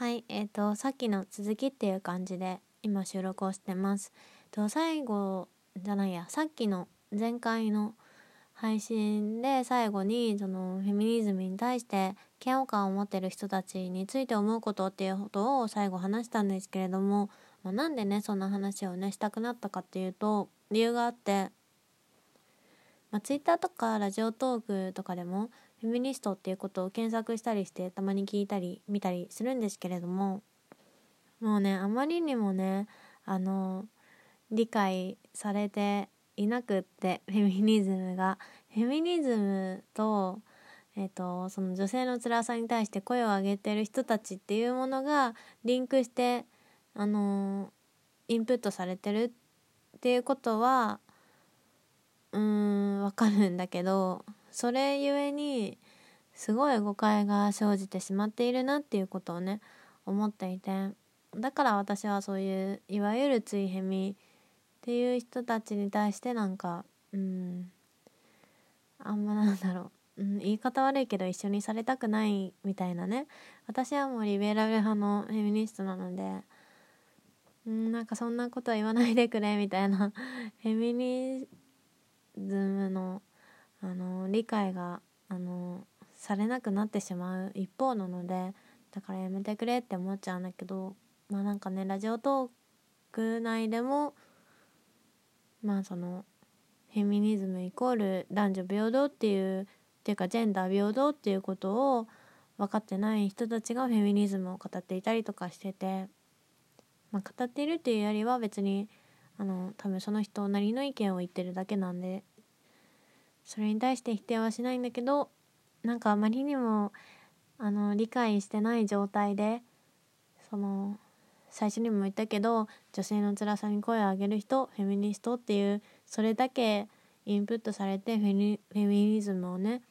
はい、えっ、とさっきの続きっていう感じで今収録をしてます。と最後じゃないや、さっきの前回の配信で最後にそのフェミニズムに対して嫌悪感を持ってる人たちについて思うことっていうことを最後話したんですけれども、まあ、なんでねそんな話をねしたくなったかっていうと理由があって、まあ、Twitter とかラジオトークとかでもフェミニストっていうことを検索したりしてたまに聞いたり見たりするんですけれどももうねあまりにもねあの理解されていなくってフェミニズムが。フェミニズムと,、えー、とその女性の辛さに対して声を上げてる人たちっていうものがリンクしてあのインプットされてるっていうことはうーんわかるんだけどそれゆえにすごい誤解が生じてしまっているなっていうことをね思っていて。だから私はそういういわゆるついヘミっていう人たちに対してなんかうんあんまなんだろう、うん、言い方悪いけど一緒にされたくないみたいなね。私はもうリベラル派のフェミニストなので。うんなんかそんなことは言わないでくれみたいな。フェミニズムのあの理解があのされなくなってしまう一方なのでだからやめてくれって思っちゃうんだけどまあなんかねラジオトーク内でもまあそのフェミニズムイコール男女平等っていうっていうかジェンダー平等っていうことを分かってない人たちがフェミニズムを語っていたりとかしてて、まあ、語っているっていうよりは別にあの多分その人なりの意見を言ってるだけなんでそれに対して否定はしないんだけどなんかあまりにもあの理解してない状態でその最初にも言ったけど女性の辛さに声を上げる人フェミニストっていうそれだけインプットされてフェミフェミニズムをね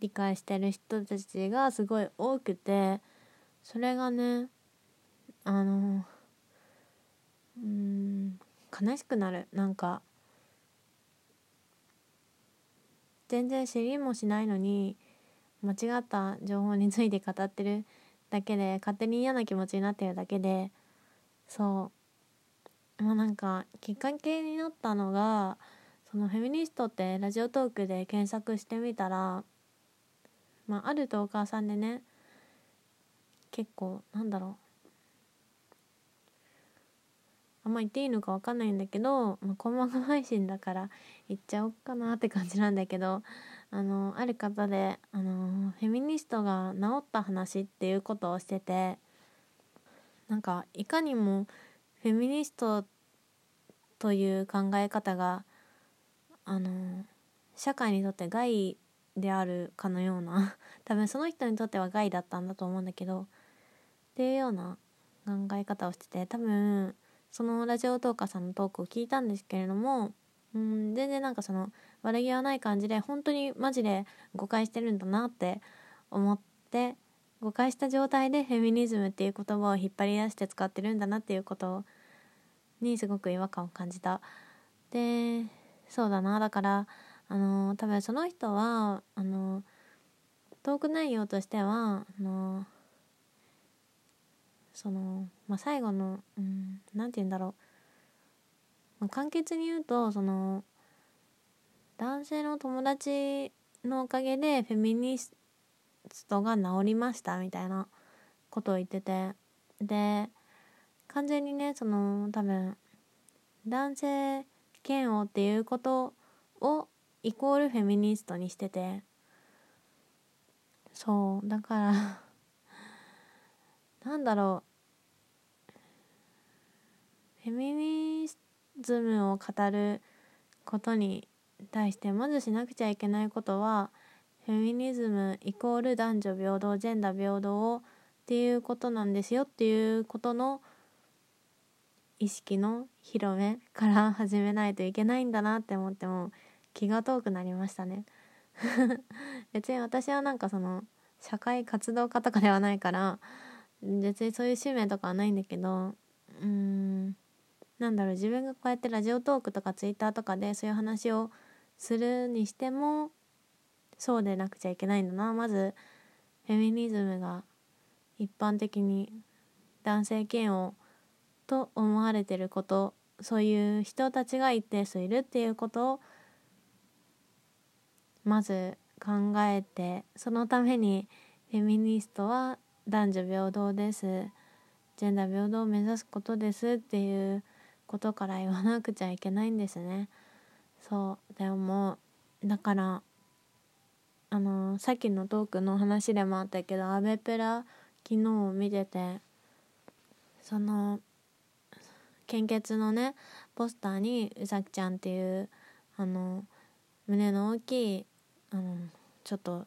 理解してる人たちがすごい多くてそれがねあのうん悲しくなる。なんか全然知りもしないのに間違った情報について語ってるだけで勝手に嫌な気持ちになってるだけでそう。まあなんかきっかけになったのがそのフェミニストってラジオトークで検索してみたら、まあ、あるトーカーさんでね結構なんだろうあんま言っていいのか分かんないんだけど、まあ、細々配信だから言っちゃおうかなって感じなんだけどあのある方であのフェミニストが治った話っていうことをしててなんかいかにもフェミニストという考え方があの社会にとって害であるかのような 多分その人にとっては害だったんだと思うんだけどっていうような考え方をしてて多分そのラジオトーカーさんのトークを聞いたんですけれどもうん全然なんかその悪気はない感じで本当にマジで誤解してるんだなって思って誤解した状態でフェミニズムっていう言葉を引っ張り出して使ってるんだなっていうことにすごく違和感を感じた。でそうだなだからあの多分その人はあのトーク内容としてはあのその、まあ、最後のうんなんて言うんだろう、まあ、簡潔に言うとその男性の友達のおかげでフェミニストが治りましたみたいなことを言ってて。で完全にねその多分男性嫌悪っていうことをイコールフェミニストにしてて。そうだからなんだろう。フェミニズムを語ることに対してまずしなくちゃいけないことはフェミニズムイコール男女平等ジェンダー平等をっていうことなんですよっていうことの意識の広めから始めないといけないんだなって思っても気が遠くなりましたね。別に私はなんかその社会活動家とかではないから別にそういう使命とかはないんだけどうーん。なんだろう自分がこうやってラジオトークとかツイッターとかでそういう話をするにしてもそうでなくちゃいけないんだな。まずフェミニズムが一般的に男性嫌悪と思われてることそういう人たちが一定数いるっていうことをまず考えてそのためにフェミニストは男女平等です。ジェンダー平等を目指すことですっていうことから言わなくちゃいけないんですね。そう。でもだからあのさっきのトークの話でもあったけどアベプラ昨日見ててその献血のねポスターにうさきちゃんっていうあの胸の大きいあのちょっと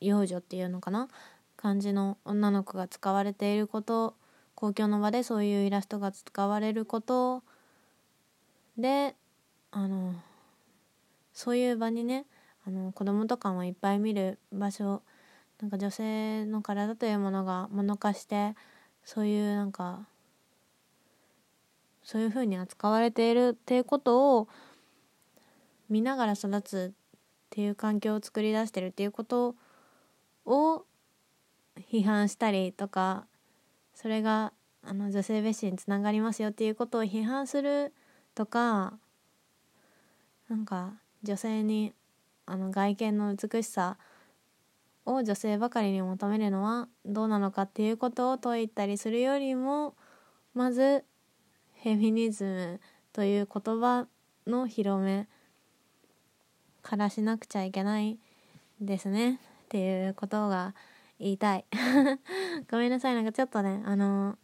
幼女っていうのかな？感じの女の子が使われていること公共の場でそういうイラストが使われることであのそういう場にねあの子供とかもいっぱい見る場所なんか女性の体というものが物化してそういうなんかそういうふうに扱われているっていうことを見ながら育つっていう環境を作り出してるっていうことを批判したりとかそれがあの女性蔑視につながりますよっていうことを批判するとかなんか女性にあの外見の美しさを女性ばかりに求めるのはどうなのかっていうことを問いたりするよりもまずフェミニズムという言葉の広めからしなくちゃいけないですねっていうことが言いたい。ごめんなさい。なんかちょっとねあの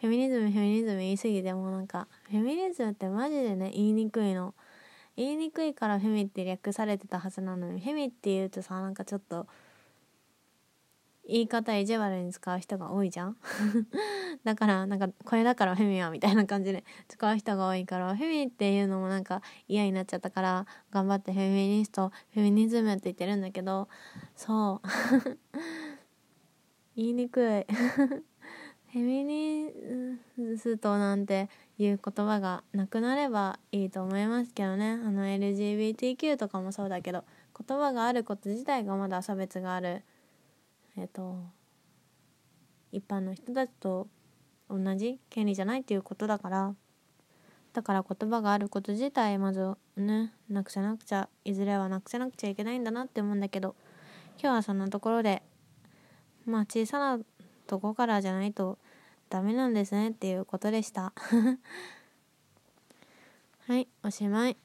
フェミニズムフェミニズム言い過ぎてもなんかフェミニズムってマジでね言いにくいの。言いにくいからフェミって略されてたはずなのにフェミって言うとさなんかちょっと言い方意地悪に使う人が多いじゃん。だからなんかこれだからフェミはみたいな感じで使う人が多いからフェミっていうのもなんか嫌になっちゃったから頑張ってフェミニストフェミニズムって言ってるんだけどそう。言いにくい。フェミニストなんていう言葉がなくなればいいと思いますけどね。あの LGBTQ とかもそうだけど言葉があること自体がまだ差別がある。えっ、と一般の人たちと同じ権利じゃないっていうことだから。だから言葉があること自体まずねなくせなくちゃいずれはなくせなくちゃいけないんだなって思うんだけど。今日はそんなところでまあ小さなとこからじゃないとダメなんですねっていうことでした。はいおしまい。